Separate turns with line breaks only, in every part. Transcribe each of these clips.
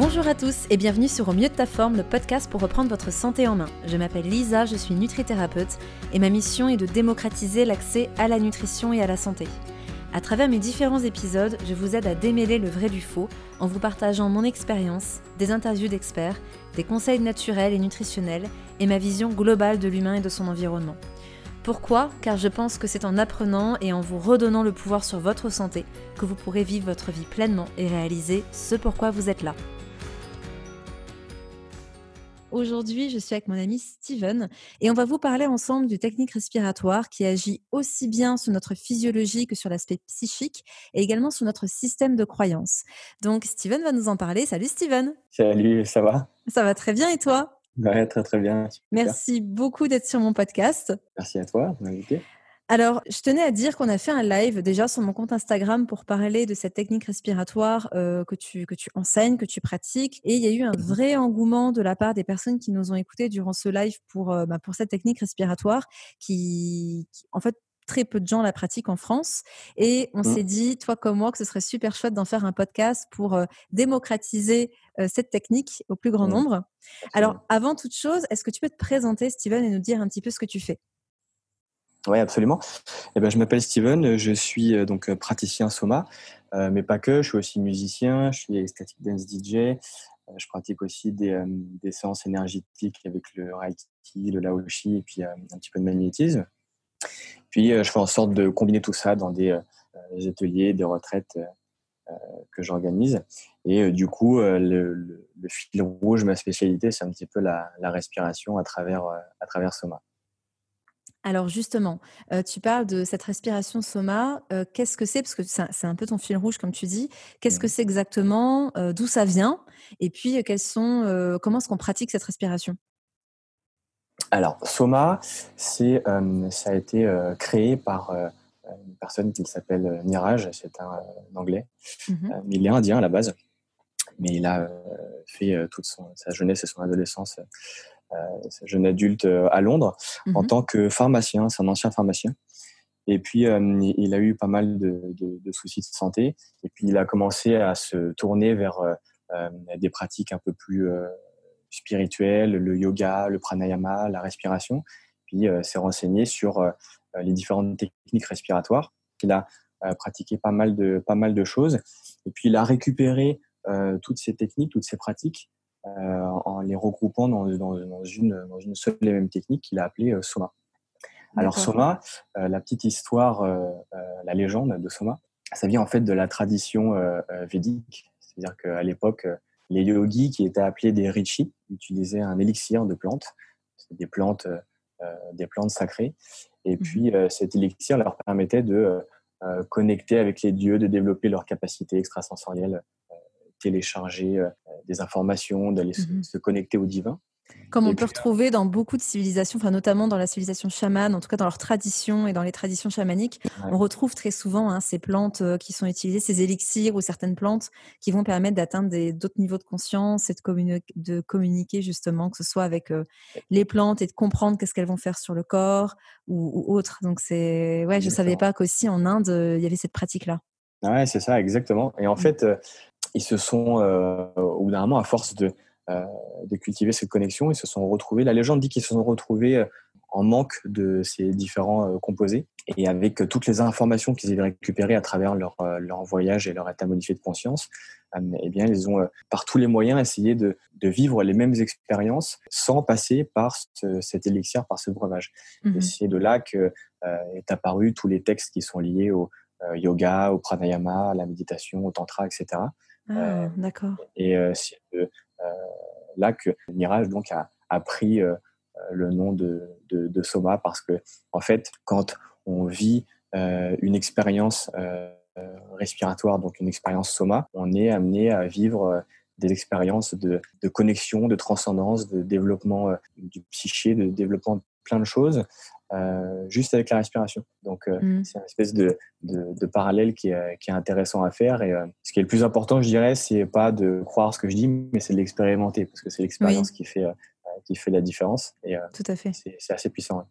Bonjour à tous et bienvenue sur Au mieux de ta forme, le podcast pour reprendre votre santé en main. Je m'appelle Lisa, je suis nutrithérapeute et ma mission est de démocratiser l'accès à la nutrition et à la santé. À travers mes différents épisodes, je vous aide à démêler le vrai du faux en vous partageant mon expérience, des interviews d'experts, des conseils naturels et nutritionnels et ma vision globale de l'humain et de son environnement. Pourquoi? Car je pense que c'est en apprenant et en vous redonnant le pouvoir sur votre santé que vous pourrez vivre votre vie pleinement et réaliser ce pourquoi vous êtes là. Aujourd'hui, je suis avec mon ami Steven et on va vous parler ensemble du technique respiratoire qui agit aussi bien sur notre physiologie que sur l'aspect psychique et également sur notre système de croyance. Donc, Steven va nous en parler. Salut Steven.
Salut, ça va?
Ça va très bien et toi?
Ouais, très très bien.
Merci beaucoup d'être sur mon podcast.
Merci à toi de m'inviter.
Alors, je tenais à dire qu'on a fait un live déjà sur mon compte Instagram pour parler de cette technique respiratoire euh, que, tu, que tu enseignes, que tu pratiques. Et il y a eu un vrai engouement de la part des personnes qui nous ont écoutés durant ce live pour, euh, bah, pour cette technique respiratoire qui, en fait, très peu de gens la pratiquent en France. Et on mmh. s'est dit, toi comme moi, que ce serait super chouette d'en faire un podcast pour euh, démocratiser cette technique au plus grand mmh. nombre. Alors, avant toute chose, est-ce que tu peux te présenter, Steven, et nous dire un petit peu ce que tu fais?
Oui, absolument. Eh ben, je m'appelle Steven, je suis euh, donc euh, praticien Soma, euh, mais pas que, je suis aussi musicien, je suis static dance DJ, je pratique aussi des, des, séances énergétiques avec le Reiki, le Laoshi et puis un petit peu de magnétisme. Puis je fais en sorte de combiner tout ça dans des, ateliers, des retraites que j'organise. Et du coup, le, le, fil rouge, ma spécialité, c'est un petit peu la, la respiration à travers, à travers Soma.
Alors justement, tu parles de cette respiration soma. Qu'est-ce que c'est? Parce que c'est un peu ton fil rouge, comme tu dis. Qu'est-ce que c'est exactement? D'où ça vient? Et puis, quels sont, comment est-ce qu'on pratique cette respiration?
Alors, soma, ça a été créé par une personne qui s'appelle Niraj. C'est un, anglais. Mmh il est indien à la base. Mais il a fait toute sa jeunesse et son adolescence euh, jeune adulte euh, à Londres en mmh tant que pharmacien. C'est un ancien pharmacien. Et puis, euh, il a eu pas mal de, soucis de santé. Et puis, il a commencé à se tourner vers des pratiques un peu plus spirituelles, le yoga, le pranayama, la respiration. Puis, s'est renseigné sur les différentes techniques respiratoires. Il a pratiqué pas mal, de, pas mal de choses. Et puis, il a récupéré toutes ces techniques, toutes ces pratiques euh, en les regroupant dans, dans, une, dans une seule et même technique qu'il a appelée euh, Soma. Alors Soma, euh, la petite histoire, la légende de Soma, ça vient en fait de la tradition védique. C'est-à-dire qu'à l'époque, les yogis qui étaient appelés des rishis utilisaient un élixir de plantes, des plantes, des plantes sacrées. Et mmh puis cet élixir leur permettait de connecter avec les dieux, de développer leurs capacités extrasensorielles télécharger euh, des informations, d'aller mmh se, connecter au divin.
Comme on peut retrouver dans beaucoup de civilisations, enfin notamment dans la civilisation chamane, en tout cas dans leurs traditions et dans les traditions chamaniques, on retrouve très souvent hein, ces plantes euh, qui sont utilisées, ces élixirs ou certaines plantes qui vont permettre d'atteindre d'autres niveaux de conscience et de, de, communiquer justement, que ce soit avec euh, les plantes et de comprendre qu'est-ce qu'elles vont faire sur le corps ou, ou autre. Donc c'est, ouais, je savais pas qu'aussi en Inde il y avait cette pratique-là.
Ouais, c'est ça, exactement. Et en mmh. fait, ils se sont, euh, au bout d'un moment, à force de, euh, de cultiver cette connexion, ils se sont retrouvés. La légende dit qu'ils se sont retrouvés euh, en manque de ces différents composés et avec toutes les informations qu'ils avaient récupérées à travers leur, leur voyage et leur état modifié de conscience, eh bien, ils ont par tous les moyens essayé de, de vivre les mêmes expériences sans passer par cet élixir, par ce breuvage. Mmh et c'est de là que est apparu tous les textes qui sont liés au yoga, au pranayama, à la méditation, au tantra, etc.
Ah, euh, d'accord.
Et euh, c'est euh, là que Mirage donc a, a pris le nom de, de, Soma parce que en fait, quand on vit une expérience respiratoire, donc une expérience Soma, on est amené à vivre des expériences de, de, connexion, de transcendance, de développement du psyché, de développement de plein de choses euh, juste avec la respiration. Donc, euh, mm. c'est une espèce de, de, parallèle qui est, qui est, intéressant à faire. Et euh, ce qui est le plus important, je dirais, c'est pas de croire ce que je dis, mais c'est de l'expérimenter, parce que c'est l'expérience qui, fait, qui fait la différence. Et,
Tout à fait.
C'est assez puissant.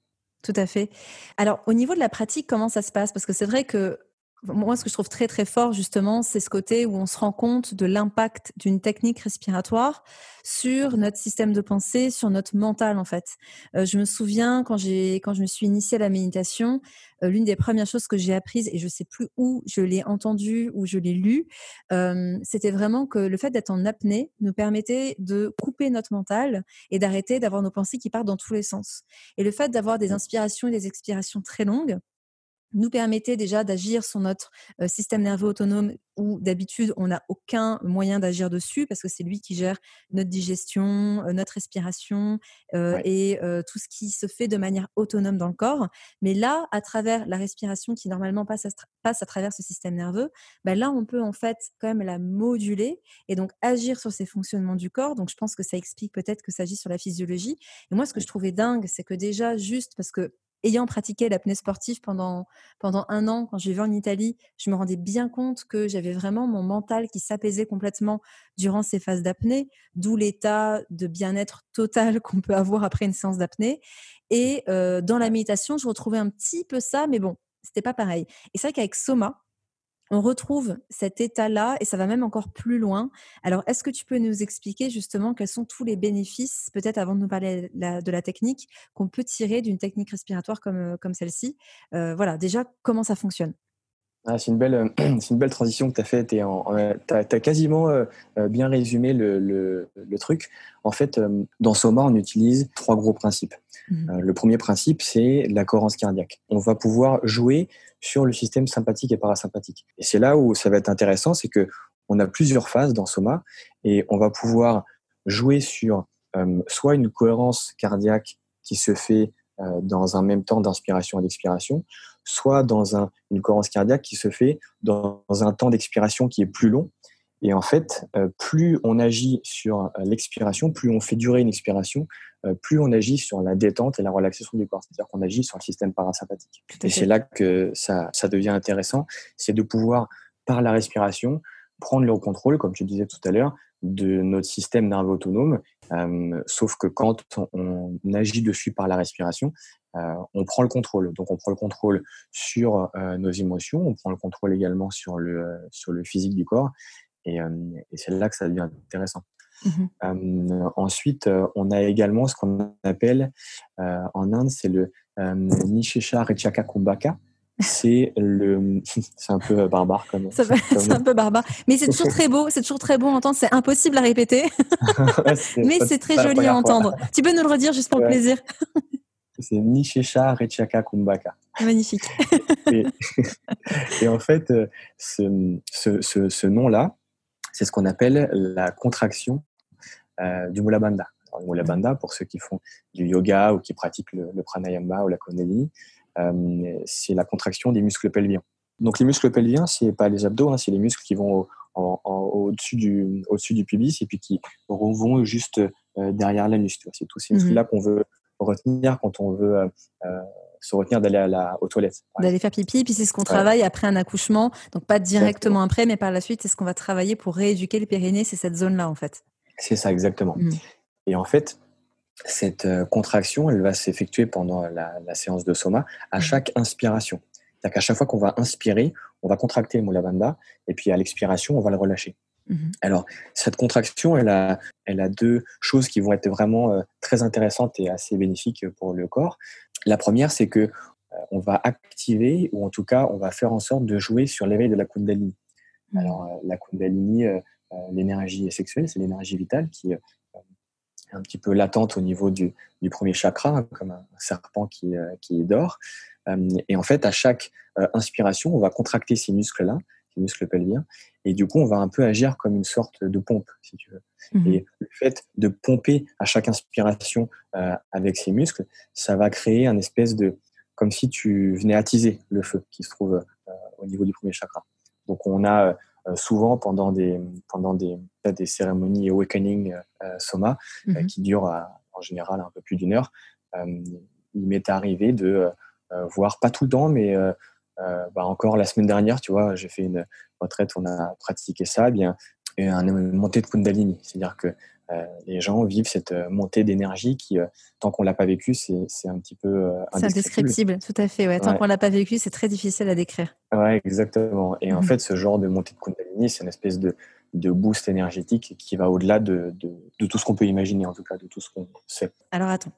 Tout à fait. Alors, au niveau de la pratique, comment ça se passe? Parce que c'est vrai que moi, ce que je trouve très très fort justement, c'est ce côté où on se rend compte de l'impact d'une technique respiratoire sur notre système de pensée, sur notre mental en fait. Euh, je me souviens quand j'ai quand je me suis initiée à la méditation, euh, l'une des premières choses que j'ai apprises et je sais plus où je l'ai entendu ou je l'ai lu, euh, c'était vraiment que le fait d'être en apnée nous permettait de couper notre mental et d'arrêter d'avoir nos pensées qui partent dans tous les sens. Et le fait d'avoir des inspirations et des expirations très longues nous permettait déjà d'agir sur notre système nerveux autonome où d'habitude on n'a aucun moyen d'agir dessus parce que c'est lui qui gère notre digestion, notre respiration et tout ce qui se fait de manière autonome dans le corps. Mais là, à travers la respiration qui normalement passe à, passe à travers ce système nerveux, bah là on peut en fait quand même la moduler et donc agir sur ces fonctionnements du corps. Donc je pense que ça explique peut-être que ça agit sur la physiologie. Et moi ce que je trouvais dingue, c'est que déjà juste parce que ayant pratiqué l'apnée sportive pendant, pendant un an, quand j'ai vu en Italie, je me rendais bien compte que j'avais vraiment mon mental qui s'apaisait complètement durant ces phases d'apnée, d'où l'état de bien-être total qu'on peut avoir après une séance d'apnée. Et euh, dans la méditation, je retrouvais un petit peu ça, mais bon, c'était pas pareil. Et c'est vrai qu'avec Soma, on retrouve cet état-là et ça va même encore plus loin. Alors, est-ce que tu peux nous expliquer justement quels sont tous les bénéfices, peut-être avant de nous parler de la technique, qu'on peut tirer d'une technique respiratoire comme, euh, comme celle-ci? Euh, Voilà, déjà, comment ça fonctionne?
Ah, c'est une, belle, euh, une belle transition que tu as faite et tu as, quasiment bien résumé le, le, truc. En fait, dans Soma, on utilise trois gros principes. Mmh. le premier principe, c'est la cohérence cardiaque. On va pouvoir jouer sur le système sympathique et parasympathique. Et c'est là où ça va être intéressant, c'est que on a plusieurs phases dans Soma et on va pouvoir jouer sur euh, soit une cohérence cardiaque qui se fait euh, dans un même temps d'inspiration et d'expiration, soit dans un, une cohérence cardiaque qui se fait dans un temps d'expiration qui est plus long et en fait, euh, plus on agit sur euh, l'expiration, plus on fait durer une expiration, euh, plus on agit sur la détente et la relaxation du corps. C'est-à-dire qu'on agit sur le système parasympathique. Et c'est là que ça, ça devient intéressant, c'est de pouvoir, par la respiration, prendre le contrôle, comme tu disais tout à l'heure, de notre système nerveux autonome. Euh, sauf que quand on, agit dessus par la respiration, euh, on prend le contrôle. Donc on prend le contrôle sur euh, nos émotions, on prend le contrôle également sur le, sur le physique du corps. Euh, et, c'est là que ça devient intéressant. Mmh euh, ensuite, euh, on a également ce qu'on appelle en Inde, c'est le Nishesha Rechaka Kumbhaka c'est le c'est un peu barbare comme
c'est un peu barbare. Mais c'est toujours très beau c'est toujours très beau à entendre. C'est impossible à répéter. Mais c'est très joli à entendre. Tu peux nous le redire juste pour le plaisir?
C'est Nishesha Rechaka Kumbhaka
magnifique.
Et, et, en fait ce, ce, ce, ce nom là c'est ce qu'on appelle la contraction euh, du Mula Bandha. le Mula Bandha, pour ceux qui font du yoga ou qui pratiquent le, pranayama ou la kundalini, euh, c'est la contraction des muscles pelviens. Donc les muscles pelviens, c'est pas les abdos, hein, c'est les muscles qui vont au-dessus du, au du pubis et puis qui vont juste euh, derrière l'anus. C'est tous ces mhm. muscles-là qu'on veut retenir quand on veut se retenir d'aller la, aux toilettes.
D'aller faire pipi, puis c'est ce qu'on travaille après un accouchement, donc pas directement après, mais par la suite, c'est ce qu'on va travailler pour rééduquer le périnée, c'est cette zone-là en fait.
C'est ça, exactement. Mmh. Et en fait, cette euh, contraction, elle va s'effectuer pendant la, séance de soma à mmh. chaque inspiration. C'est-à-dire qu'à chaque fois qu'on va inspirer, on va contracter le Mula et puis à l'expiration, on va le relâcher. Mmh. Alors, cette contraction, elle a, elle a deux choses qui vont être vraiment euh, très intéressantes et assez bénéfiques pour le corps. La première, c'est que euh, on va activer, ou en tout cas, on va faire en sorte de jouer sur l'éveil de la Kundalini. Mmh. Alors, euh, la Kundalini, euh, l'énergie sexuelle, c'est l'énergie vitale qui est un petit peu latente au niveau du, premier chakra, hein, comme un serpent qui, qui dort. Et en fait, à chaque inspiration, on va contracter ces muscles-là, ces muscles pelviens, et du coup, on va un peu agir comme une sorte de pompe, si tu veux. Mmh et le fait de pomper à chaque inspiration euh, avec ces muscles, ça va créer un espèce de, comme si tu venais attiser le feu qui se trouve euh, au niveau du premier chakra. Donc, on a euh, souvent pendant des, pendant des, des cérémonies awakening soma mmh qui durent en général un peu plus d'une heure, il m'est arrivé de voir, pas tout le temps, mais bah encore la semaine dernière, tu vois, j'ai fait une retraite, on a pratiqué ça, eh bien, une montée de Kundalini. C'est-à-dire que les gens vivent cette montée d'énergie qui, tant qu'on l'a pas vécu, c'est un petit peu
C'est indescriptible, tout à fait. Ouais. Tant qu'on l'a pas vécu, c'est très difficile à décrire.
Ouais, exactement. Et en mmh fait, ce genre de montée de Kundalini, c'est une espèce de, de boost énergétique qui va au-delà de, de, de, tout ce qu'on peut imaginer, en tout cas, de tout ce qu'on sait.
Alors attends,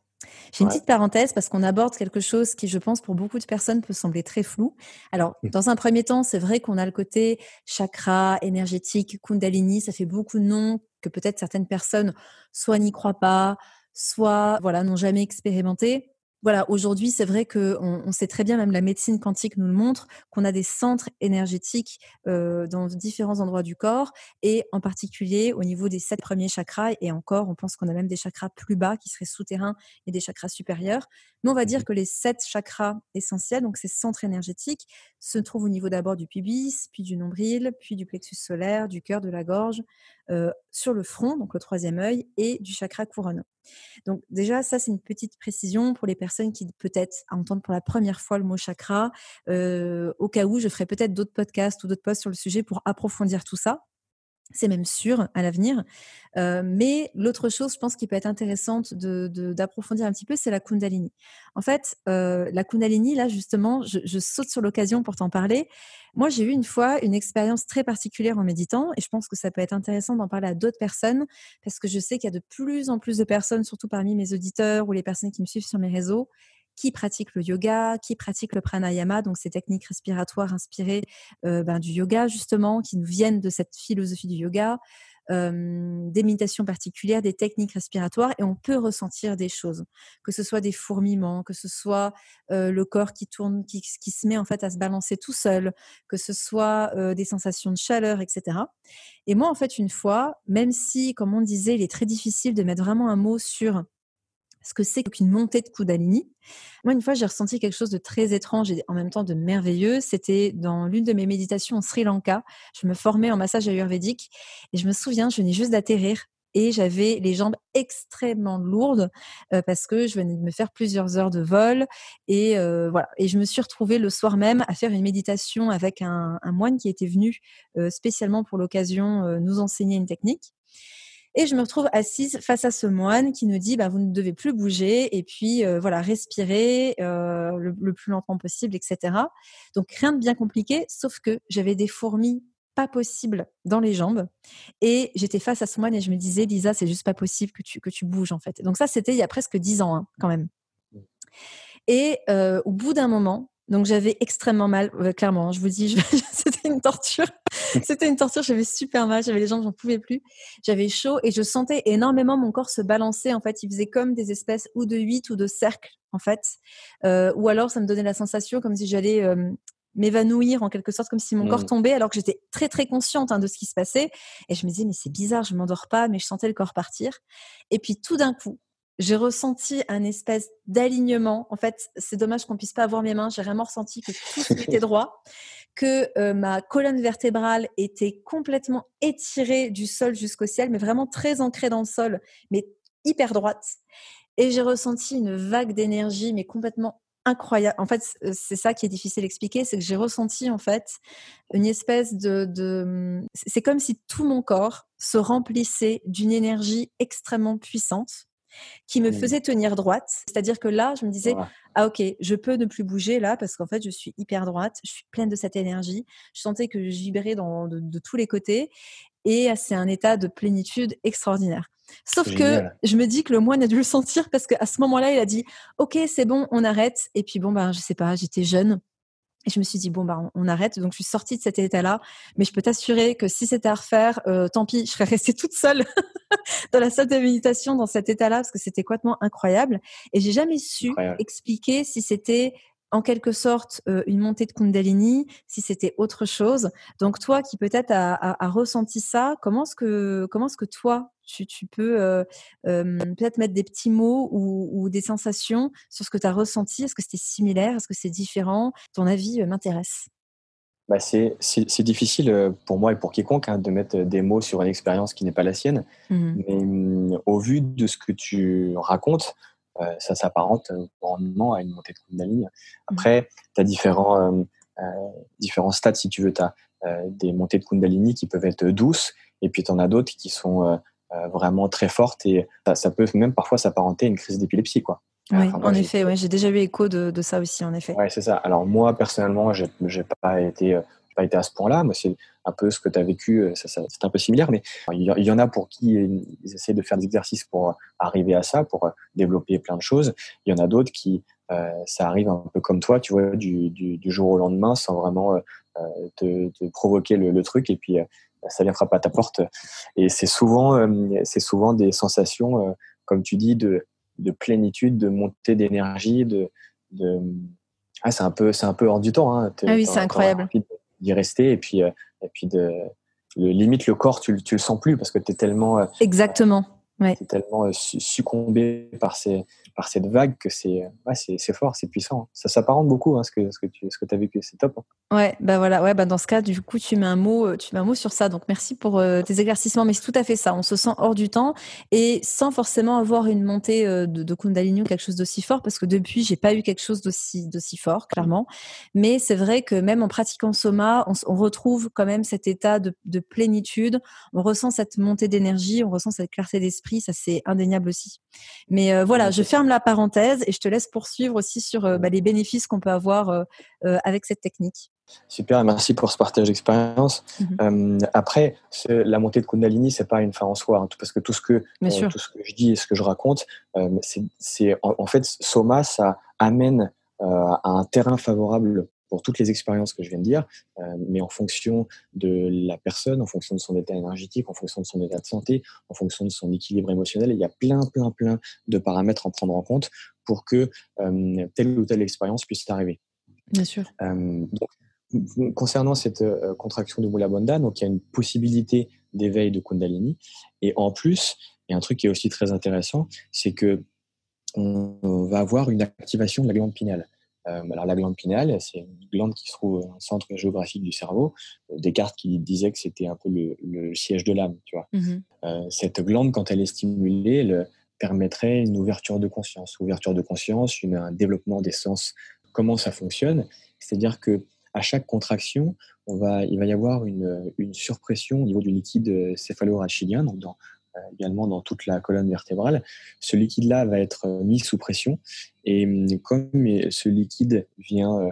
j'ai une petite parenthèse parce qu'on aborde quelque chose qui, je pense, pour beaucoup de personnes peut sembler très flou. Alors, mmh. dans un premier temps, c'est vrai qu'on a le côté chakra, énergétique, kundalini, ça fait beaucoup de noms que peut-être certaines personnes soit n'y croient pas, soit voilà n'ont jamais expérimenté voilà, aujourd'hui, c'est vrai qu'on on sait très bien, même la médecine quantique nous le montre, qu'on a des centres énergétiques euh, dans différents endroits du corps, et en particulier au niveau des sept premiers chakras. Et encore, on pense qu'on a même des chakras plus bas qui seraient souterrains et des chakras supérieurs. Mais on va dire mmh que les sept chakras essentiels, donc ces centres énergétiques, se trouvent au niveau d'abord du pubis, puis du nombril, puis du plexus solaire, du cœur, de la gorge, euh, sur le front, donc le troisième œil, et du chakra couronne. Donc déjà, ça c'est une petite précision pour les personnes qui peut-être entendent pour la première fois le mot chakra. Euh, au cas où, je ferai peut-être d'autres podcasts ou d'autres posts sur le sujet pour approfondir tout ça c'est même sûr à l'avenir. Euh, mais l'autre chose, je pense, qui peut être intéressante d'approfondir un petit peu, c'est la Kundalini. En fait, euh, la Kundalini, là, justement, je, saute sur l'occasion pour t'en parler. Moi, j'ai eu une fois une expérience très particulière en méditant, et je pense que ça peut être intéressant d'en parler à d'autres personnes, parce que je sais qu'il y a de plus en plus de personnes, surtout parmi mes auditeurs ou les personnes qui me suivent sur mes réseaux, qui pratiquent le yoga, qui pratiquent le pranayama, donc ces techniques respiratoires inspirées euh, ben, du yoga justement, qui nous viennent de cette philosophie du yoga, euh, des méditations particulières, des techniques respiratoires, et on peut ressentir des choses, que ce soit des fourmillements, que ce soit euh, le corps qui tourne, qui, qui, se met en fait à se balancer tout seul, que ce soit des sensations de chaleur, etc. Et moi, en fait, une fois, même si, comme on disait, il est très difficile de mettre vraiment un mot sur ce que c'est qu'une montée de Kundalini. Moi, une fois, j'ai ressenti quelque chose de très étrange et en même temps de merveilleux. C'était dans l'une de mes méditations en Sri Lanka. Je me formais en massage ayurvédique et je me souviens, je venais juste d'atterrir et j'avais les jambes extrêmement lourdes euh, parce que je venais de me faire plusieurs heures de vol et euh, voilà et je me suis retrouvée le soir même à faire une méditation avec un, moine qui était venu euh, spécialement pour l'occasion nous enseigner une technique et je me retrouve assise face à ce moine qui nous dit bah, vous ne devez plus bouger et puis euh, voilà respirer euh, le, plus lentement possible, etc. Donc rien de bien compliqué, sauf que j'avais des fourmis pas possibles dans les jambes et j'étais face à ce moine et je me disais Lisa c'est juste pas possible que tu que tu bouges en fait. Donc ça c'était il y a presque dix ans hein, quand même. Et euh, au bout d'un moment, donc j'avais extrêmement mal, clairement. Hein, je vous dis, c'était une torture. c'était une torture. J'avais super mal. J'avais les jambes, j'en pouvais plus. J'avais chaud et je sentais énormément mon corps se balancer. En fait, il faisait comme des espèces ou de huit ou de cercles, en fait. Euh, ou alors, ça me donnait la sensation comme si j'allais euh, m'évanouir en quelque sorte, comme si mon corps mmh. tombait, alors que j'étais très très consciente hein, de ce qui se passait. Et je me disais, mais c'est bizarre, je m'endors pas, mais je sentais le corps partir. Et puis tout d'un coup, j'ai ressenti un espèce d'alignement. En fait, c'est dommage qu'on puisse pas avoir mes mains. J'ai vraiment ressenti que tout était droit, que euh, ma colonne vertébrale était complètement étirée du sol jusqu'au ciel, mais vraiment très ancrée dans le sol, mais hyper droite. Et j'ai ressenti une vague d'énergie, mais complètement incroyable. En fait, c'est ça qui est difficile à expliquer, c'est que j'ai ressenti en fait une espèce de, de... c'est comme si tout mon corps se remplissait d'une énergie extrêmement puissante qui me mmh. faisait tenir droite. C'est-à-dire que là, je me disais, ah ok, je peux ne plus bouger là parce qu'en fait, je suis hyper droite, je suis pleine de cette énergie. Je sentais que je vibrais dans, de, tous les côtés et c'est un état de plénitude extraordinaire. Sauf que je me dis que le moine a dû le sentir parce qu'à ce moment-là, il a dit, ok, c'est bon, on arrête. Et puis bon, ben, je sais pas, j'étais jeune. Et je me suis dit, bon, bah, on, arrête. Donc, je suis sortie de cet état-là. Mais je peux t'assurer que si c'était à refaire, euh, tant pis, je serais restée toute seule dans la salle de méditation dans cet état-là parce que c'était complètement incroyable. Et j'ai jamais su expliquer si c'était en quelque sorte euh, une montée de Kundalini, si c'était autre chose. Donc toi qui peut-être a, ressenti ça, comment est-ce que comment est-ce que toi tu, peux euh, peut-être mettre des petits mots ou, des sensations sur ce que tu as ressenti Est-ce que c'était similaire? Est-ce que c'est différent? Ton avis euh, m'intéresse.
Bah c'est, difficile pour moi et pour quiconque hein, de mettre des mots sur une expérience qui n'est pas la sienne. Mmh Mais mmh, au vu de ce que tu racontes, euh, ça s'apparente grandement à une montée de Kundalini. Mmh. Après, tu as différents, euh, euh, différents stades, si tu veux. Tu as des montées de Kundalini qui peuvent être douces, et puis tu en as d'autres qui sont vraiment très forte et ça, peut même parfois s'apparenter à une crise d'épilepsie. quoi.
Oui, en effet, ouais, j'ai déjà eu écho de, de, ça aussi, en effet.
Oui, c'est ça. Alors moi, personnellement, j'ai pas été pas été à ce point-là. Moi, c'est un peu ce que tu as vécu, euh, c'est un peu similaire, mais il y, en a pour qui ils essaient de faire des exercices pour arriver à ça, pour développer plein de choses. Il y en a d'autres qui, euh, ça arrive un peu comme toi, tu vois, du, du, jour au lendemain, sans vraiment euh, te, te, provoquer le, truc, et puis ça vient frapper à ta porte. Et c'est souvent, c'est souvent des sensations, comme tu dis, de, de plénitude, de montée d'énergie, de, de ah, c'est un peu, c'est un peu hors du temps. Hein.
Ah oui, c'est incroyable
d'y rester et puis, euh, et puis de, le, limite le corps, tu, tu le sens plus parce que tu es tellement. Euh,
Exactement. Ouais.
tellement euh, succombé par ces, par cette vague que c'est ouais, c'est fort, c'est puissant. Ça s'apparente beaucoup à hein, ce que, ce que tu ce que as vécu, c'est top. Hein.
Ouais, bah voilà, ouais, bah dans ce cas, du coup, tu mets un mot, euh, tu mets un mot sur ça. Donc merci pour euh, tes éclaircissements, mais c'est tout à fait ça. On se sent hors du temps et sans forcément avoir une montée euh, de, de Kundalini ou quelque chose d'aussi fort, parce que depuis, j'ai pas eu quelque chose d'aussi d'aussi fort, clairement. Mais c'est vrai que même en pratiquant Soma, on, on retrouve quand même cet état de, de plénitude. On ressent cette montée d'énergie, on ressent cette clarté d'esprit. Ça, c'est indéniable aussi. Mais voilà, je ferme la parenthèse et je te laisse poursuivre aussi sur bah, les bénéfices qu'on peut avoir avec cette technique.
Super, merci pour ce partage d'expérience. Mhm. Euh, après, la montée de Kundalini, c'est pas une fin en soi, hein, parce que tout ce que euh, tout ce que je dis et ce que je raconte, euh, c'est en, fait Soma, ça amène à un terrain favorable pour toutes les expériences que je viens de dire, mais en fonction de la personne, en fonction de son état énergétique, en fonction de son état de santé, en fonction de son équilibre émotionnel, il y a plein, plein, plein de paramètres à prendre en compte pour que telle ou telle expérience puisse arriver.
Bien sûr.
donc, concernant cette euh, contraction de Mula Bandha, donc il y a une possibilité d'éveil de Kundalini. Et en plus, il y a un truc qui est aussi très intéressant, c'est que on va avoir une activation de la glande pinale. Euh, alors la glande pinale, c'est une glande qui se trouve au centre géographique du cerveau. Euh, Descartes qui disait que c'était un peu le, siège de l'âme, tu vois. Mm-hmm. cette glande, quand elle est stimulée, elle permettrait une ouverture de conscience, ouverture de conscience, une, un développement des sens. Comment ça fonctionne? C'est-à-dire que à chaque contraction, on va, il va y avoir une, une surpression au niveau du liquide euh, céphalo-rachidien, donc dans, euh, également dans toute la colonne vertébrale. Ce liquide-là va être euh, mis sous pression et hum, comme ce liquide vient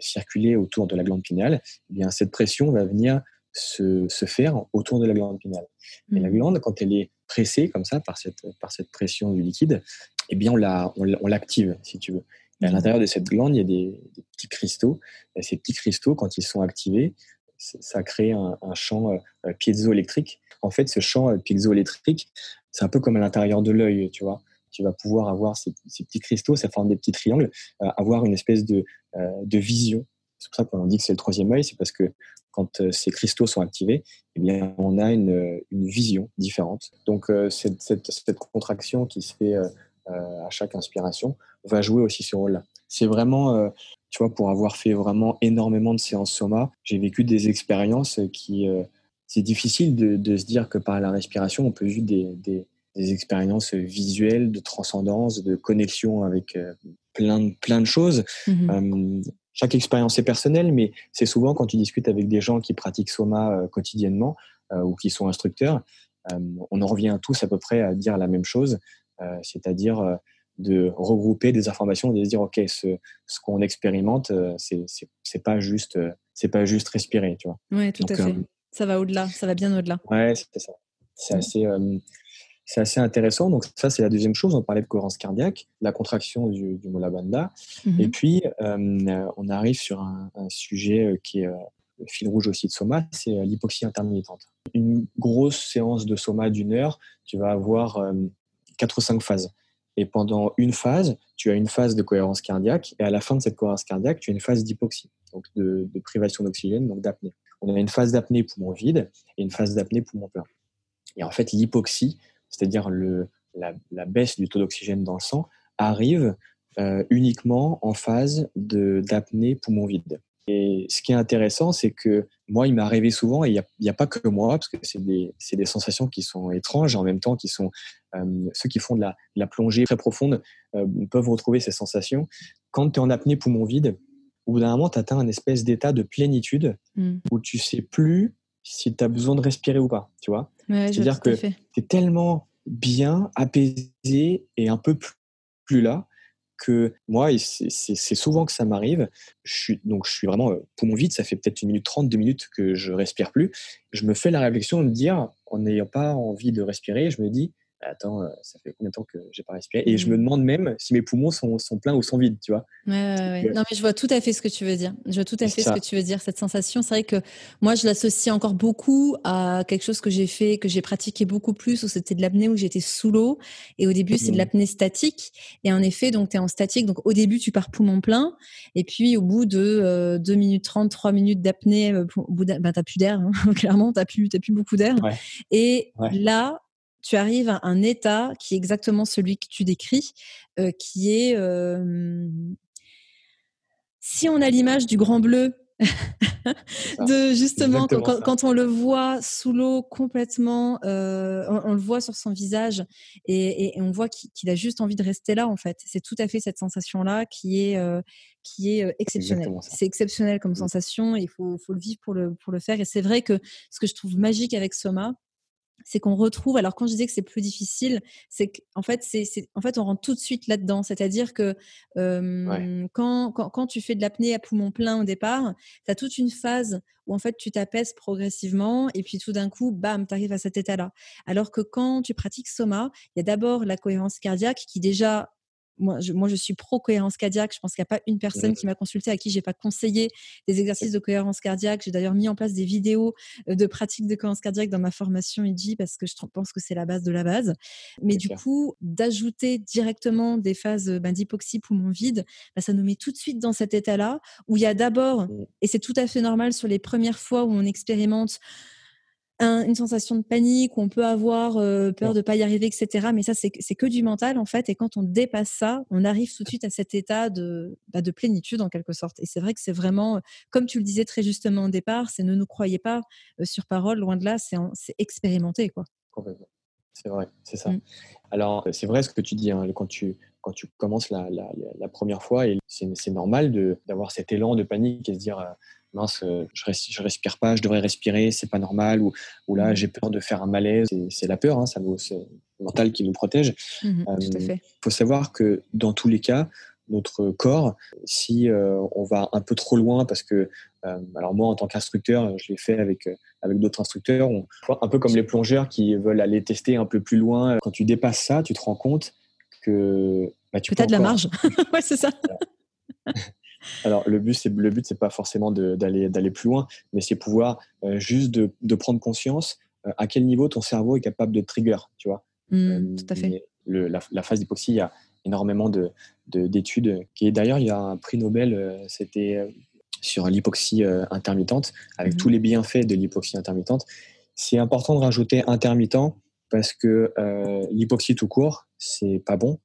circuler autour de la glande pinale, eh bien cette pression va venir se, se, faire autour de la glande pinale. Et la mmh. glande, quand elle est pressée comme ça par cette, par cette pression du liquide, eh bien on l'active, on, si tu veux. Et à l'intérieur de cette glande, il y a des, petits cristaux. Et ces petits cristaux, quand ils sont activés, ça crée un, champ euh, piézoélectrique. En fait, ce champ euh, piézoélectrique, c'est un peu comme à l'intérieur de l'œil, tu vois. Tu vas pouvoir avoir ces, petits cristaux, ça forme des petits triangles, euh, avoir une espèce de, de vision. C'est pour ça qu'on dit que c'est le troisième œil, c'est parce que quand ces cristaux sont activés, eh bien, on a une, une vision différente. Donc, cette, cette, contraction qui se fait à chaque inspiration, va jouer aussi ce rôle-là. C'est vraiment, euh, tu vois, pour avoir fait vraiment énormément de séances soma, j'ai vécu des expériences qui. Euh, c'est difficile de, se dire que par la respiration, on peut vivre des, des, expériences visuelles, de transcendance, de connexion avec euh, plein, de, plein de choses. Mhm. chaque expérience est personnelle, mais c'est souvent quand tu discutes avec des gens qui pratiquent soma quotidiennement ou qui sont instructeurs, on en revient tous à peu près à dire la même chose, c'est-à-dire de regrouper des informations et de se dire ok ce, ce qu'on expérimente euh, c'est c'est pas juste euh, c'est pas juste respirer tu vois
ouais tout à fait euh, ça va au-delà ça va bien au-delà
ouais c'est ça c'est assez c'est assez intéressant donc ça c'est la deuxième chose on parlait de cohérence cardiaque la contraction du, du Mula Bandha mhm. et puis on arrive sur un, un sujet qui est le fil rouge aussi de Soma, c'est l'hypoxie intermittente. Une grosse séance de Soma d'une heure, tu vas avoir quatre ou cinq phases. Et pendant une phase, tu as une phase de cohérence cardiaque. Et à la fin de cette cohérence cardiaque, tu as une phase d'hypoxie, donc de, privation d'oxygène, donc d'apnée. On a une phase d'apnée poumon vide et une phase d'apnée poumon plein. Et en fait, l'hypoxie, c'est-à-dire la, baisse du taux d'oxygène dans le sang, arrive euh, uniquement en phase d'apnée poumon vide. Et ce qui est intéressant, c'est que moi, il m'est arrivé souvent, et il n'y a, pas que moi, parce que c'est des, sensations qui sont étranges, en même temps qui sont euh, ceux qui font de la, la plongée très profonde euh, peuvent retrouver ces sensations. Quand tu es en apnée poumon vide, au bout d'un moment, tu atteins un espèce d'état de plénitude mm. où tu sais plus si tu as besoin de respirer ou pas, tu vois. C'est-à-dire que tu es tellement bien, apaisé et un peu plus là que moi, c'est souvent que ça m'arrive, je suis, donc je suis vraiment euh, poumon vide, ça fait peut-être une minute trente, deux minutes que je respire plus. Je me fais la réflexion de me dire, en n'ayant pas envie de respirer, je me dis, attends, euh, ça fait combien de temps que j'ai pas respiré? Et je me mmh. demande même si mes poumons sont, sont pleins ou sont vides, tu vois?
Ouais, ouais, Non, mais je vois tout à fait ce que tu veux dire. Je vois tout à fait ce que tu veux dire. Cette sensation, c'est vrai que moi, je l'associe encore beaucoup à quelque chose que j'ai fait, que j'ai pratiqué beaucoup plus, où c'était de l'apnée, où j'étais sous l'eau. Et au début, c'est de mmh. l'apnée statique. Et en effet, donc, tu es en statique. Donc, au début, tu pars poumon plein. Et puis, au bout de 2 euh, minutes 30, 3 minutes d'apnée, euh, ben, tu plus d'air. Hein. Clairement, tu n'as plus, plus beaucoup d'air. Et là, tu arrives à un état qui est exactement celui que tu décris, euh, qui est, si on a l'image du grand bleu, de justement quand, on le voit sous l'eau complètement, euh, on, le voit sur son visage et, on voit qu'il a juste envie de rester là en fait. C'est tout à fait cette sensation là qui est euh, qui est exceptionnelle. C'est exceptionnel comme mmh. sensation. il faut, faut, le vivre pour le pour le faire. Et c'est vrai que ce que je trouve magique avec Soma, c'est qu'on retrouve. Alors quand je disais que c'est plus difficile, c'est qu'en fait, c'est, en fait, on rentre tout de suite là-dedans. C'est-à-dire que quand, quand, tu fais de l'apnée à poumon plein au départ, tu as toute une phase où en fait tu t'apaises progressivement et puis tout d'un coup, bam, tu arrives à cet état-là. Alors que quand tu pratiques Soma, il y a d'abord la cohérence cardiaque qui déjà moi je, moi, je suis pro-cohérence cardiaque. Je pense qu'il n'y a pas une personne qui m'a consulté à qui j'ai pas conseillé des exercices de cohérence cardiaque. J'ai d'ailleurs mis en place des vidéos euh, de pratique de cohérence cardiaque dans ma formation IG parce que je pense que c'est la base de la base. Mais du coup, d'ajouter directement des phases ben, d'hypoxie poumon vide, ben, ça nous met tout de suite dans cet état-là où il y a d'abord, mmh. et c'est tout à fait normal sur les premières fois où on expérimente une sensation de panique, où on peut avoir euh, peur de pas y arriver, etc. Mais ça, c'est que du mental en fait. Et quand on dépasse ça, on arrive tout de suite à cet état de, bah, de plénitude en quelque sorte. Et c'est vrai que c'est vraiment, comme tu le disais très justement au départ, c'est ne nous croyez pas euh, sur parole, loin de là, c'est expérimenté quoi.
Complètement. C'est vrai, c'est ça. Mmh. Alors, c'est vrai ce que tu dis, hein, quand, tu, quand tu commences la, la, la première fois, et c'est normal d'avoir cet élan de panique et se dire, euh, mince, euh, je, je respire pas, je devrais respirer, c'est pas normal, ou, ou là mmh. j'ai peur de faire un malaise. C'est la peur, hein, ça c'est le mental qui nous protège.
Mmh il euh,
faut savoir que dans tous les cas, notre corps, si euh, on va un peu trop loin, parce que, alors moi en tant qu'instructeur, je l'ai fait avec, avec d'autres instructeurs, on, un peu comme les plongeurs qui veulent aller tester un peu plus loin. Quand tu dépasses ça, tu te rends compte que
bah, tu as de la marge. ouais, c'est ça.
Alors le but, c'est le but, c'est pas forcément d'aller d'aller plus loin, mais c'est pouvoir euh, juste de, de, prendre conscience euh, à quel niveau ton cerveau est capable de trigger, tu vois.
Mmh, euh, tout à fait.
Le, la, phase d'hypoxie, il y a énormément de d'études. Qui d'ailleurs, il y a un prix Nobel, c'était sur l'hypoxie intermittente, avec mmh tous les bienfaits de l'hypoxie intermittente. C'est important de rajouter intermittent parce que l'hypoxie tout court, c'est pas bon.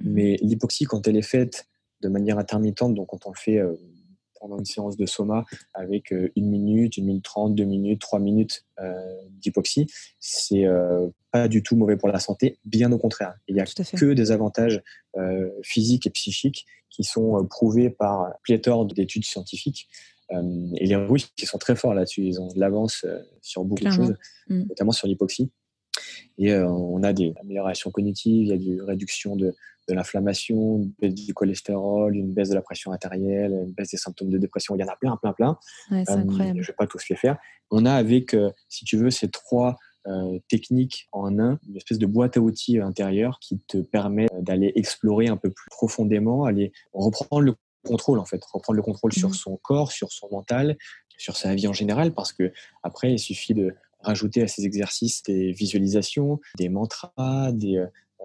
Mmh mais l'hypoxie, quand elle est faite de manière intermittente. Donc, quand on le fait euh, pendant une séance de soma avec euh, une minute, une minute trente, deux minutes, trois minutes euh, d'hypoxie, c'est pas du tout mauvais pour la santé, bien au contraire. Il n'y a que des avantages physiques et psychiques qui sont prouvés par pléthore d'études scientifiques. et les Russes qui sont très forts là-dessus, ils ont de l'avance sur beaucoup de choses, mm. notamment sur l'hypoxie. Et on a des améliorations cognitives, il y a des réductions de, de l'inflammation, une baisse du cholestérol, une baisse de la pression artérielle, une baisse des symptômes de dépression. Il y en a plein, plein, plein.
Ouais, c'est euh, incroyable.
Je ne vais pas tous les faire. On a avec, euh, si tu veux, ces trois euh, techniques en un, une espèce de boîte à outils intérieure qui te permet d'aller explorer un peu plus profondément, aller reprendre le contrôle en fait, reprendre le contrôle sur mmh. son corps, sur son mental, sur sa vie en général, parce que après il suffit de rajouter à ces exercices des visualisations, des mantras, des,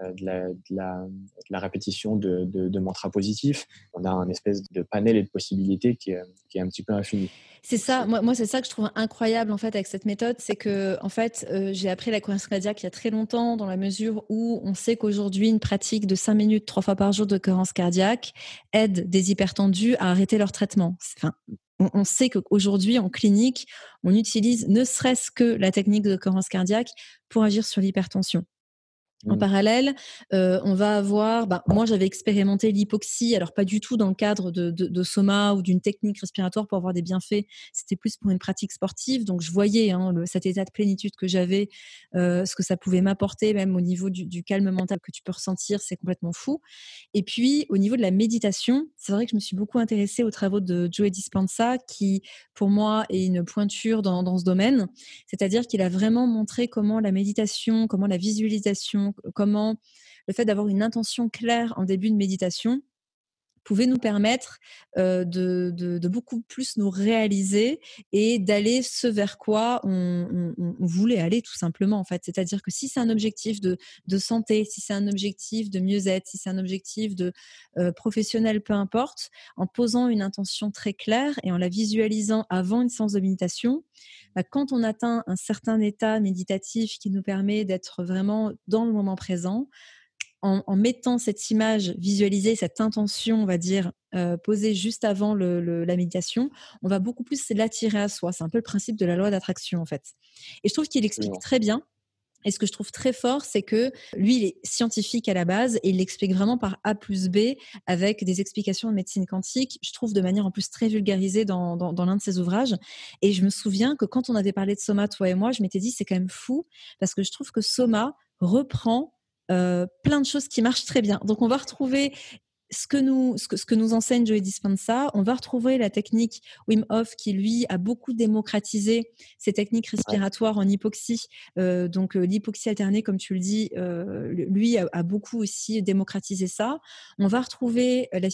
euh, de la, de, la, la, répétition de, de, de, mantras positifs. On a un espèce de panel et de possibilités qui est, qui est un petit peu infini.
C'est ça, moi, moi c'est ça que je trouve incroyable en fait avec cette méthode, c'est que en fait euh, j'ai appris la cohérence cardiaque il y a très longtemps dans la mesure où on sait qu'aujourd'hui une pratique de 5 minutes trois fois par jour de cohérence cardiaque aide des hypertendus à arrêter leur traitement. Enfin, on, sait qu'aujourd'hui en clinique on utilise ne serait-ce que la technique de cohérence cardiaque pour agir sur l'hypertension. En mmh. parallèle, euh, on va avoir, bah, moi j'avais expérimenté l'hypoxie, alors pas du tout dans le cadre de, soma ou d'une technique respiratoire pour avoir des bienfaits, c'était plus pour une pratique sportive, donc je voyais hein, cet état de plénitude que j'avais, euh, ce que ça pouvait m'apporter même au niveau du, calme mental que tu peux ressentir, c'est complètement fou. Et puis au niveau de la méditation, c'est vrai que je me suis beaucoup intéressée aux travaux de Joe Dispenza, qui pour moi est une pointure dans, dans ce domaine, c'est-à-dire qu'il a vraiment montré comment la méditation, comment la visualisation, comment le fait d'avoir une intention claire en début de méditation pouvait nous permettre de, beaucoup plus nous réaliser et d'aller ce vers quoi on, voulait aller tout simplement en fait. C'est-à-dire que si c'est un objectif de, santé, si c'est un objectif de mieux-être, si c'est un objectif de professionnel, peu importe, en posant une intention très claire et en la visualisant avant une séance de méditation, bah, quand on atteint un certain état méditatif qui nous permet d'être vraiment dans le moment présent, en, mettant cette image visualisée, cette intention, on va dire, euh, posée juste avant la méditation, on va beaucoup plus l'attirer à soi. C'est un peu le principe de la loi d'attraction, en fait. Et je trouve qu'il explique très bien. Et ce que je trouve très fort, c'est que lui, il est scientifique à la base et il l'explique vraiment par A plus B avec des explications de médecine quantique, je trouve de manière en plus très vulgarisée dans, dans l'un de ses ouvrages. Et je me souviens que quand on avait parlé de Soma, toi et moi, je m'étais dit, c'est quand même fou parce que je trouve que Soma reprend euh, plein de choses qui marchent très bien. Donc, on va retrouver ce que nous, ce que, nous enseigne Joey Dispenza. On va retrouver la technique Wim Hof qui, lui, a beaucoup démocratisé ces techniques respiratoires en hypoxie. Euh, donc, euh, l'hypoxie alternée, comme tu le dis, lui a, beaucoup aussi démocratisé ça. On va retrouver la,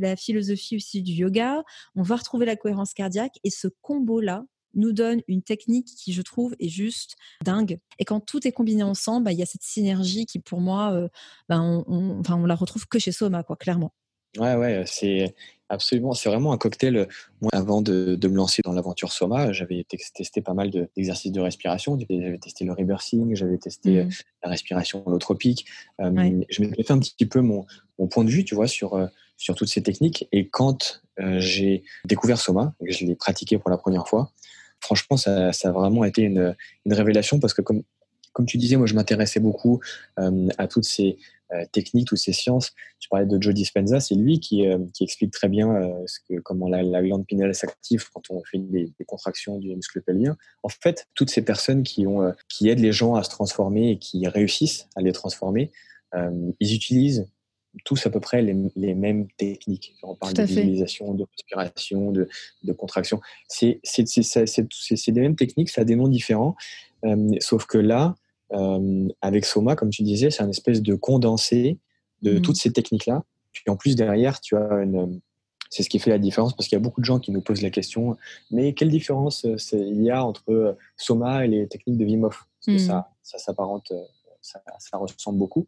la philosophie aussi du yoga. On va retrouver la cohérence cardiaque. Et ce combo-là, nous donne une technique qui, je trouve, est juste dingue. Et quand tout est combiné ensemble, bah, il y a cette synergie qui, pour moi, euh, bah, on, enfin, on la retrouve que chez Soma, quoi, clairement.
Ouais, ouais, c'est absolument, c'est vraiment un cocktail. Moi, avant de, de me lancer dans l'aventure Soma, j'avais testé pas mal d'exercices de, respiration. J'avais testé le reversing, j'avais testé mmh. la respiration holotropique. Euh, Je m'étais fait un petit peu mon, mon, point de vue, tu vois, sur, euh, sur toutes ces techniques. Et quand euh, j'ai découvert Soma, que je l'ai pratiqué pour la première fois, franchement, ça, a vraiment été une, révélation parce que, comme, tu disais, moi, je m'intéressais beaucoup euh, à toutes ces euh, techniques, toutes ces sciences. Tu parlais de Joe Dispenza, c'est lui qui, euh, explique très bien que, comment la, glande pinéale s'active quand on fait des, contractions du muscle pelvien. En fait, toutes ces personnes qui, qui aident les gens à se transformer et qui réussissent à les transformer, ils utilisent tous à peu près les, mêmes techniques. On parle de visualisation, de respiration, de, de contraction. C'est des mêmes techniques, ça a des noms différents. Euh, sauf que là, euh, avec Soma, comme tu disais, c'est un espèce de condensé de mmh. toutes ces techniques-là. Puis en plus, derrière, tu as une. C'est ce qui fait la différence parce qu'il y a beaucoup de gens qui nous posent la question mais quelle différence euh, il y a entre Soma et les techniques de Wim Hof? Parce que mmh. ça, ça s'apparente, ça, ça ressemble beaucoup.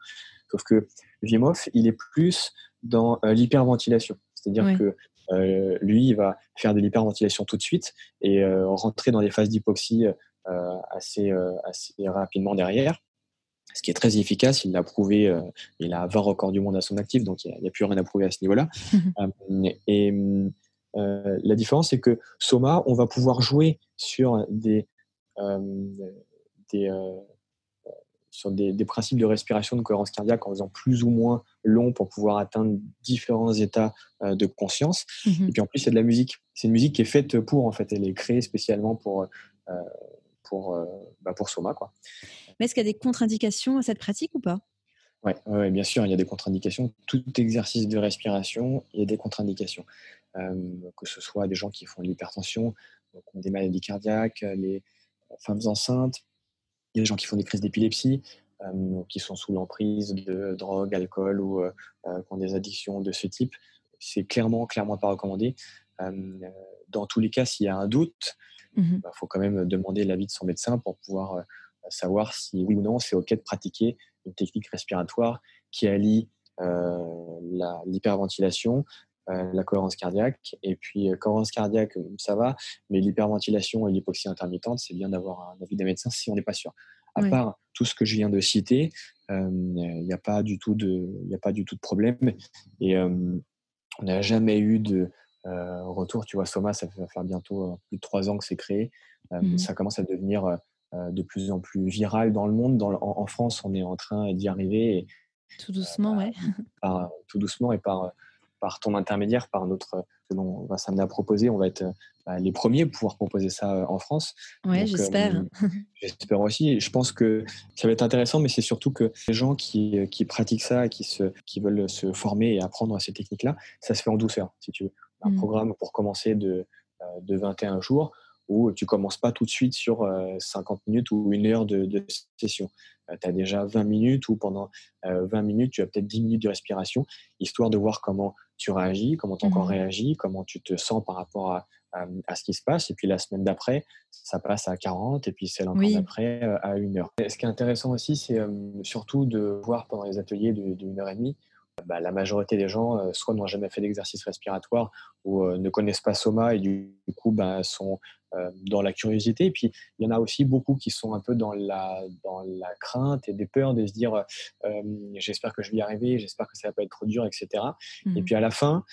Sauf que Wim Hof, il est plus dans euh, l'hyperventilation. C'est-à-dire que euh, lui, il va faire de l'hyperventilation tout de suite et euh, rentrer dans des phases d'hypoxie assez, assez rapidement derrière ce qui est très efficace. Il l'a prouvé, il a 20 records du monde à son actif, donc il n'y a, plus rien à prouver à ce niveau-là. et la différence, c'est que Soma, on va pouvoir jouer sur des, des, sur des, principes de respiration, de cohérence cardiaque en faisant plus ou moins long pour pouvoir atteindre différents états euh, de conscience. Mhm. Et puis en plus, c'est de la musique. C'est une musique qui est faite pour, en fait, elle est créée spécialement pour, euh, pour, euh, bah, pour Soma. Quoi.
Mais est-ce qu'il y a des contre-indications à cette pratique ou pas?
Oui, ouais, bien sûr, il y a des contre-indications. Tout exercice de respiration, il y a des contre-indications. que ce soit des gens qui font de l'hypertension, des maladies cardiaques, les femmes enceintes, il y a des gens qui font des crises d'épilepsie, euh, qui sont sous l'emprise de drogue, alcool ou euh, euh, qui ont des addictions de ce type. C'est clairement, clairement pas recommandé. dans tous les cas, s'il y a un doute, il mmh bah, faut quand même demander l'avis de son médecin pour pouvoir savoir si oui ou non c'est OK de pratiquer une technique respiratoire qui allie l'hyperventilation, la cohérence cardiaque. Et puis, cohérence cardiaque, ça va, mais l'hyperventilation et l'hypoxie intermittente, c'est bien d'avoir un avis des médecins si on n'est pas sûr. À part tout ce que je viens de citer, il n'y a, pas du tout de, a pas du tout de problème. Et on n'a jamais eu de retour. Tu vois, Soma, ça va faire bientôt plus de trois ans que c'est créé. Mmh ça commence à devenir de plus en plus virale dans le monde. en, France, on est en train d'y arriver.
tout doucement,
oui. tout doucement et par, par ton intermédiaire, par notre, que l'on va s'amener à proposer, on va être bah, les premiers pour pouvoir proposer ça en France.
Oui, j'espère.
j'espère aussi. Je pense que ça va être intéressant, mais c'est surtout que les gens qui, qui pratiquent ça, qui, se, qui veulent se former et apprendre à ces techniques-là, ça se fait en douceur, si tu veux. Un mmh. programme pour commencer de, de 21 jours où tu commences pas tout de suite sur 50 minutes ou une heure de, session. tu as déjà 20 minutes ou pendant 20 minutes, tu as peut-être 10 minutes de respiration, histoire de voir comment tu réagis, comment ton corps mmh. réagit, comment tu te sens par rapport à, à, ce qui se passe. Et puis la semaine d'après, ça passe à 40 et puis celle encore d'après euh, à une heure. ce qui est intéressant aussi, c'est euh, surtout de voir pendant les ateliers d'une heure et demie, bah, la majorité des gens euh, soit n'ont jamais fait d'exercice respiratoire ou ne connaissent pas Soma et du, coup bah, sont dans la curiosité. Et puis il y en a aussi beaucoup qui sont un peu dans la, dans la crainte et des peurs de se dire j'espère que je vais y arriver, j'espère que ça va pas être trop dur, etc. Et mmh. puis à la fin,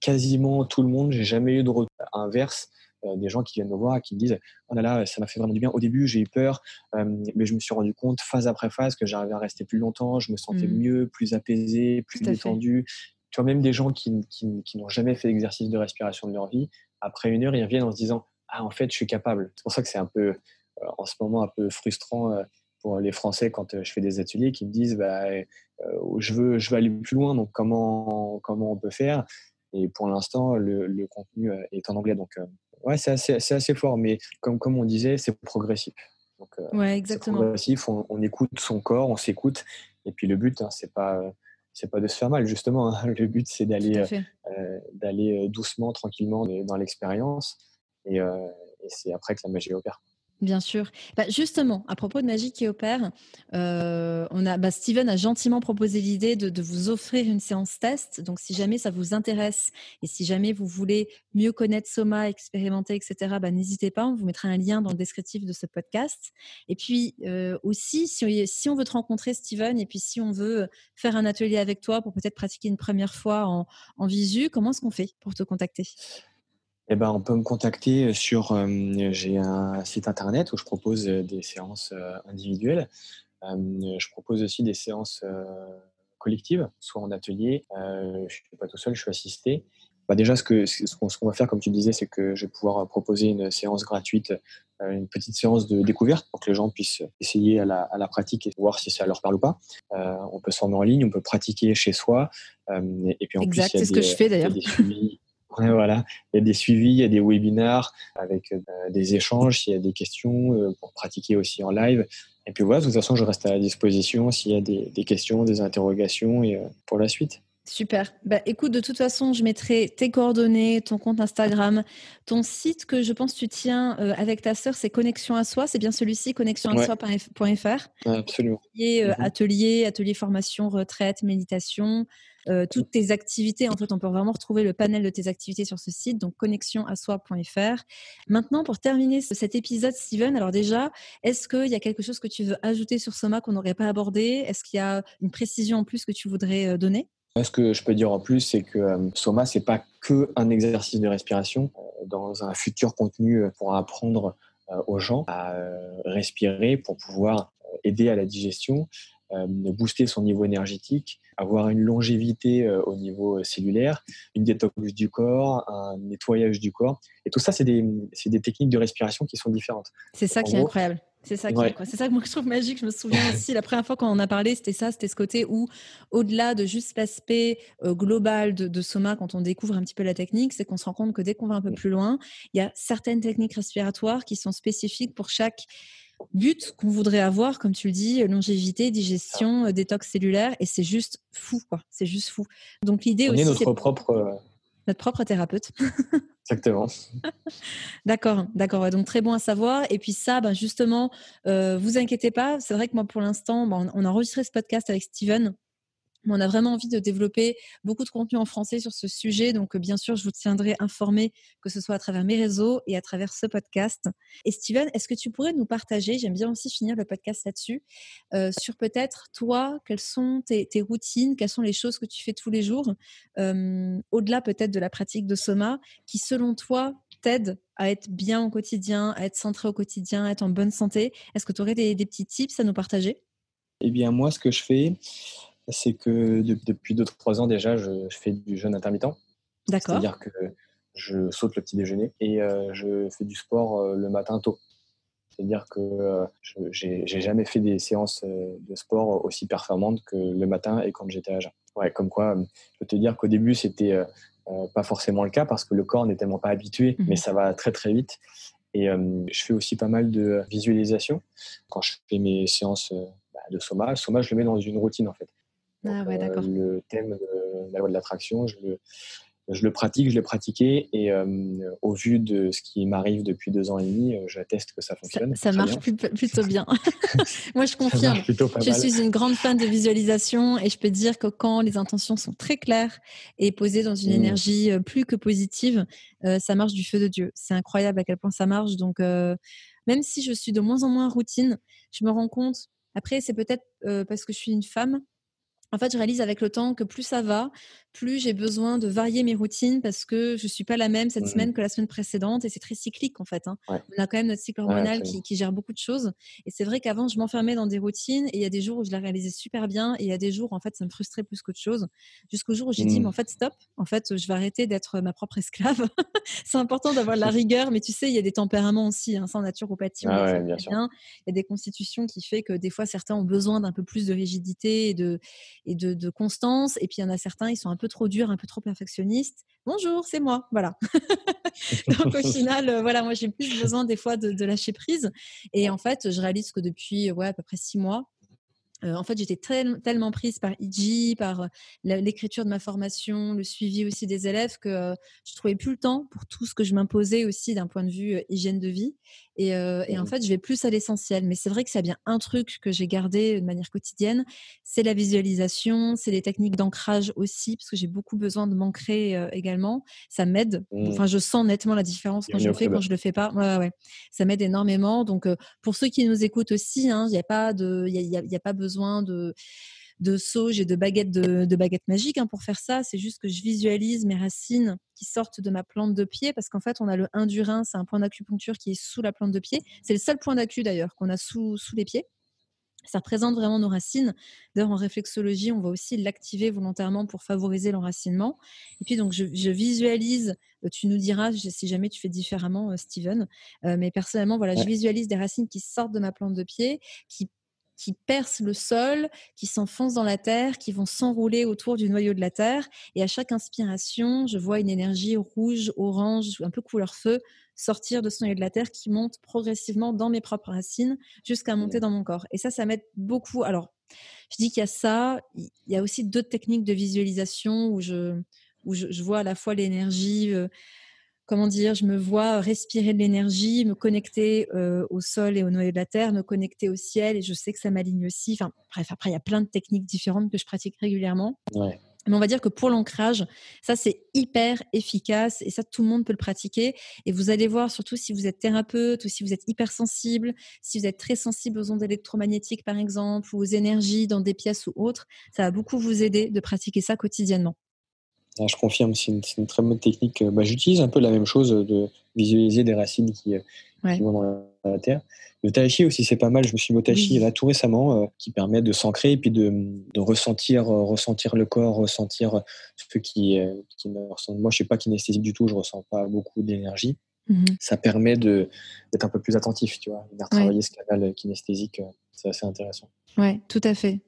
quasiment tout le monde, j'ai jamais eu de retour inverse. Euh, des gens qui viennent me voir et qui me disent Oh là là, ça m'a fait vraiment du bien. Au début, j'ai eu peur, euh, mais je me suis rendu compte, phase après phase, que j'arrivais à rester plus longtemps, je me sentais mmh. mieux, plus apaisé, plus détendu. Tu vois, même des gens qui, qui, n'ont jamais fait d'exercice de respiration de leur vie, après une heure, ils reviennent en se disant Ah, en fait, je suis capable. C'est pour ça que c'est un peu, euh, en ce moment, un peu frustrant pour les Français quand je fais des ateliers qui me disent bah, je, veux, je veux aller plus loin, donc comment, comment on peut faire? Et pour l'instant, le, contenu euh, est en anglais. Donc, ouais, c'est assez, assez, fort. Mais comme, comme on disait, c'est progressif.
Donc, euh, ouais, exactement.
progressif. On, écoute son corps, on s'écoute. Et puis, le but, hein, c'est pas c'est pas de se faire mal justement. Hein. Le but c'est d'aller d'aller doucement, tranquillement dans l'expérience, et, et c'est après que la magie opère.
Bien sûr. Bah, justement, à propos de Magie qui opère, euh, on a, bah, Steven a gentiment proposé l'idée de, vous offrir une séance test. Donc, si jamais ça vous intéresse et si jamais vous voulez mieux connaître Soma, expérimenter, etc., bah, n'hésitez pas. On vous mettra un lien dans le descriptif de ce podcast. Et puis euh, aussi, si, on veut te rencontrer, Steven, et puis si on veut faire un atelier avec toi pour peut-être pratiquer une première fois en, en visu, comment est-ce qu'on fait pour te contacter?
Eh ben, on peut me contacter sur. Euh, j'ai un site internet où je propose euh, des séances euh, individuelles. je propose aussi des séances collectives, soit en atelier. je ne suis pas tout seul, je suis assisté. Bah déjà, ce qu'on ce qu'on va faire, comme tu disais, c'est que je vais pouvoir proposer une séance gratuite, une petite séance de découverte pour que les gens puissent essayer à la, à la pratique et voir si ça leur parle ou pas. on peut se former en ligne, on peut pratiquer chez soi.
et puis en exact, c'est ce que je fais d'ailleurs
voilà, il y a des suivis, il y a des webinars avec euh, des échanges, s'il y a des questions euh, pour pratiquer aussi en live. Et puis voilà, de toute façon, je reste à la disposition s'il y a des, questions, des interrogations et euh, pour la suite.
Super. Bah, écoute, de toute façon, je mettrai tes coordonnées, ton compte Instagram, ton site que je pense tu tiens avec ta sœur, c'est Connexion à soi. C'est bien celui-ci, connexionassoi.fr.
Absolument.
Et, mhm. atelier, atelier formation, retraite, méditation, euh, toutes tes activités. En fait, on peut vraiment retrouver le panel de tes activités sur ce site, donc connexionasoi.fr. Maintenant, pour terminer cet épisode, Steven, alors déjà, est-ce qu'il y a quelque chose que tu veux ajouter sur Soma qu'on n'aurait pas abordé? Est-ce qu'il y a une précision en plus que tu voudrais euh, donner?
Ce que je peux dire en plus, c'est que euh, Soma, c'est pas que un exercice de respiration. Dans un futur contenu pour apprendre aux gens à respirer pour pouvoir aider à la digestion, booster son niveau énergétique, avoir une longévité euh, au niveau euh, cellulaire, une détox du corps, un nettoyage du corps. Et tout ça, c'est des, des, techniques de respiration qui sont différentes.
C'est ça qui est incroyable. C'est ça, qui c'est ça que moi je trouve magique. Je me souviens aussi, la première fois qu'on en a parlé, c'était ça, c'était ce côté où, au-delà de juste l'aspect euh, global de, de, Soma, quand on découvre un petit peu la technique, c'est qu'on se rend compte que dès qu'on va un peu plus loin, il y a certaines techniques respiratoires qui sont spécifiques pour chaque but qu'on voudrait avoir, comme tu le dis, longévité, digestion, euh, détox cellulaire, et c'est juste fou, quoi. C'est juste fou. Donc l'idée aussi,
est notre propre euh,
notre propre thérapeute.
Exactement.
d'accord, d'accord. donc très bon à savoir. Et puis ça, ben justement, euh, vous inquiétez pas. C'est vrai que moi, pour l'instant, ben, on a enregistré ce podcast avec Steven on a vraiment envie de développer beaucoup de contenu en français sur ce sujet. Donc, bien sûr, je vous tiendrai informé, que ce soit à travers mes réseaux et à travers ce podcast. Et Steven, est-ce que tu pourrais nous partager, j'aime bien aussi finir le podcast là-dessus, euh, sur peut-être toi, quelles sont tes, routines, quelles sont les choses que tu fais tous les jours, euh, au-delà peut-être de la pratique de Soma, qui selon toi t'aide à être bien au quotidien, à être centré au quotidien, à être en bonne santé? Est-ce que tu aurais des, petits tips à nous partager?
Eh bien, moi, ce que je fais, c'est que depuis 2-3 ans déjà, je, fais du jeûne intermittent. D'accord. C'est-à-dire que je saute le petit déjeuner et euh, je fais du sport euh, le matin tôt. C'est-à-dire que euh, je j'ai jamais fait des séances de sport aussi performantes que le matin et quand j'étais à jeun. Ouais, comme quoi, je peux te dire qu'au début, c'était pas forcément le cas parce que le corps n'est tellement pas habitué, mais mhm. ça va très très vite. Et je fais aussi pas mal de visualisation quand je fais mes séances bah, de soma. Le soma, je le mets dans une routine en fait. Ah ouais, d'accord. le thème de la loi de l'attraction, je le, je le pratique, je l'ai pratiqué et euh, au vu de ce qui m'arrive depuis deux ans et demi, euh, j'atteste que ça fonctionne.
Ça, marche plutôt bien. Moi, je confirme. Je suis une grande fan de visualisation et je peux dire que quand les intentions sont très claires et posées dans une mmh. énergie euh, plus que positive, ça marche du feu de Dieu. C'est incroyable à quel point ça marche. Donc, même si je suis de moins en moins routine, je me rends compte. Après, c'est peut-être parce que je suis une femme en fait, je réalise avec le temps que plus ça va, plus j'ai besoin de varier mes routines parce que je ne suis pas la même cette mmh semaine que la semaine précédente et c'est très cyclique en fait. Hein. On a quand même notre cycle hormonal qui, gère beaucoup de choses. Et c'est vrai qu'avant, je m'enfermais dans des routines et il y a des jours où je la réalisais super bien et il y a des jours, en fait, ça me frustrait plus qu'autre chose. Jusqu'au jour où j'ai dit, mais mmh. en fait, stop, en fait, je vais arrêter d'être ma propre esclave. c'est important d'avoir de la rigueur, mais tu sais, il y a des tempéraments aussi. Hein, sans naturopathie, ah bien, Il y a des constitutions qui fait que des fois, certains ont besoin d'un peu plus de rigidité et de et de, constance. Et puis il y en a certains, ils sont un peu trop durs, un peu trop perfectionnistes. Bonjour, c'est moi. Voilà. Donc au final, euh, voilà, moi j'ai plus besoin des fois de, de, lâcher prise. Et en fait, je réalise que depuis ouais, à peu près six mois, euh, en fait, j'étais tellement prise par IG, par euh, l'écriture de ma formation, le suivi aussi des élèves, que euh, je trouvais plus le temps pour tout ce que je m'imposais aussi d'un point de vue hygiène de vie. Et, en mmh. fait, je vais plus à l'essentiel. Mais c'est vrai que c'est bien un truc que j'ai gardé de manière quotidienne, c'est la visualisation, c'est les techniques d'ancrage aussi, parce que j'ai beaucoup besoin de m'ancrer également. Ça m'aide. Mmh. Enfin, je sens nettement la différence quand je le fais, quand je le fais pas. Ouais, ouais. Ça m'aide énormément. Donc, pour ceux qui nous écoutent aussi, hein, il n'y a pas de, il y a, pas besoin de de sauge et de baguettes de, baguettes magiques hein, pour faire ça. C'est juste que je visualise mes racines qui sortent de ma plante de pied parce qu'en fait, on a le 1 du rein, c'est un point d'acupuncture qui est sous la plante de pied. C'est le seul point d'acu d'ailleurs qu'on a sous, sous les pieds. Ça représente vraiment nos racines. D'ailleurs, en réflexologie, on va aussi l'activer volontairement pour favoriser l'enracinement. Et puis, donc, je, visualise, euh, tu nous diras si jamais tu fais différemment, euh, Steven. Euh, mais personnellement, voilà, je visualise des racines qui sortent de ma plante de pied, qui qui percent le sol, qui s'enfoncent dans la terre, qui vont s'enrouler autour du noyau de la terre. Et à chaque inspiration, je vois une énergie rouge, orange, un peu couleur feu sortir de ce noyau de la terre qui monte progressivement dans mes propres racines jusqu'à monter dans mon corps. Et ça, ça m'aide beaucoup. Alors, je dis qu'il y a ça. Il y a aussi d'autres techniques de visualisation où je, où je, vois à la fois l'énergie. Euh, comment dire, je me vois respirer de l'énergie, me connecter euh, au sol et au noyau de la terre, me connecter au ciel, et je sais que ça m'aligne aussi. Enfin, bref, après, il y a plein de techniques différentes que je pratique régulièrement. Mais on va dire que pour l'ancrage, ça c'est hyper efficace et ça tout le monde peut le pratiquer. Et vous allez voir, surtout si vous êtes thérapeute ou si vous êtes hypersensible, si vous êtes très sensible aux ondes électromagnétiques par exemple ou aux énergies dans des pièces ou autres, ça va beaucoup vous aider de pratiquer ça quotidiennement.
Ah, je confirme, c'est une, très bonne technique. Bah, J'utilise un peu la même chose de visualiser des racines qui, euh, vont dans la terre. Le tai chi aussi, c'est pas mal. Je me suis mis au tai chi là tout récemment, euh, qui permet de s'ancrer et puis de, de ressentir, euh, ressentir le corps, ressentir ce qui, qui me ressemble. Moi, je suis pas kinesthésique du tout, je ressens pas beaucoup d'énergie. Mmh Ça permet d'être un peu plus attentif, tu vois, de travailler ce canal kinesthésique. C'est assez intéressant.
Ouais, tout à fait.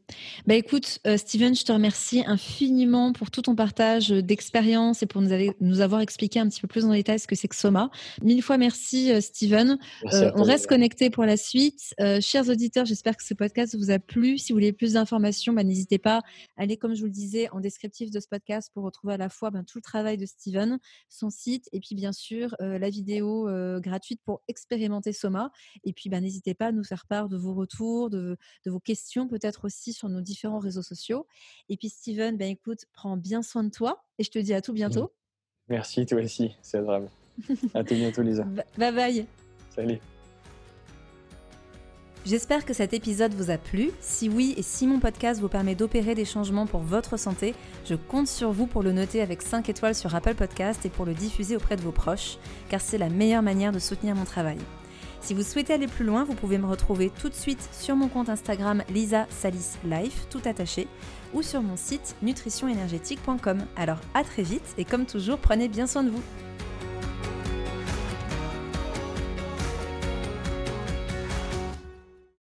Bah écoute, euh, Steven, je te remercie infiniment pour tout ton partage d'expérience et pour nous, nous, avoir expliqué un petit peu plus en détail ce que c'est que Soma. Mille fois merci, euh, Steven. Euh, on reste connecté pour la suite. chers auditeurs, j'espère que ce podcast vous a plu. Si vous voulez plus d'informations, bah, n'hésitez pas à aller, comme je vous le disais, en descriptif de ce podcast pour retrouver à la fois ben, tout le travail de Steven, son site et puis bien sûr la vidéo gratuite pour expérimenter Soma. Et puis ben, n'hésitez pas à nous faire part de vos retours, de, de vos questions peut-être aussi sur nos différents réseaux sociaux. Et puis Steven, ben écoute, prends bien soin de toi et je te dis à tout bientôt.
Merci, toi aussi, c'est adorable. à tout bientôt, Lisa.
Bye bye.
Salut.
J'espère que cet épisode vous a plu. Si oui et si mon podcast vous permet d'opérer des changements pour votre santé, je compte sur vous pour le noter avec 5 étoiles sur Apple Podcast et pour le diffuser auprès de vos proches, car c'est la meilleure manière de soutenir mon travail. Si vous souhaitez aller plus loin, vous pouvez me retrouver tout de suite sur mon compte Instagram Lisa Salis Life, tout attaché, ou sur mon site nutritionénergétique.com. Alors à très vite et comme toujours, prenez bien soin de vous.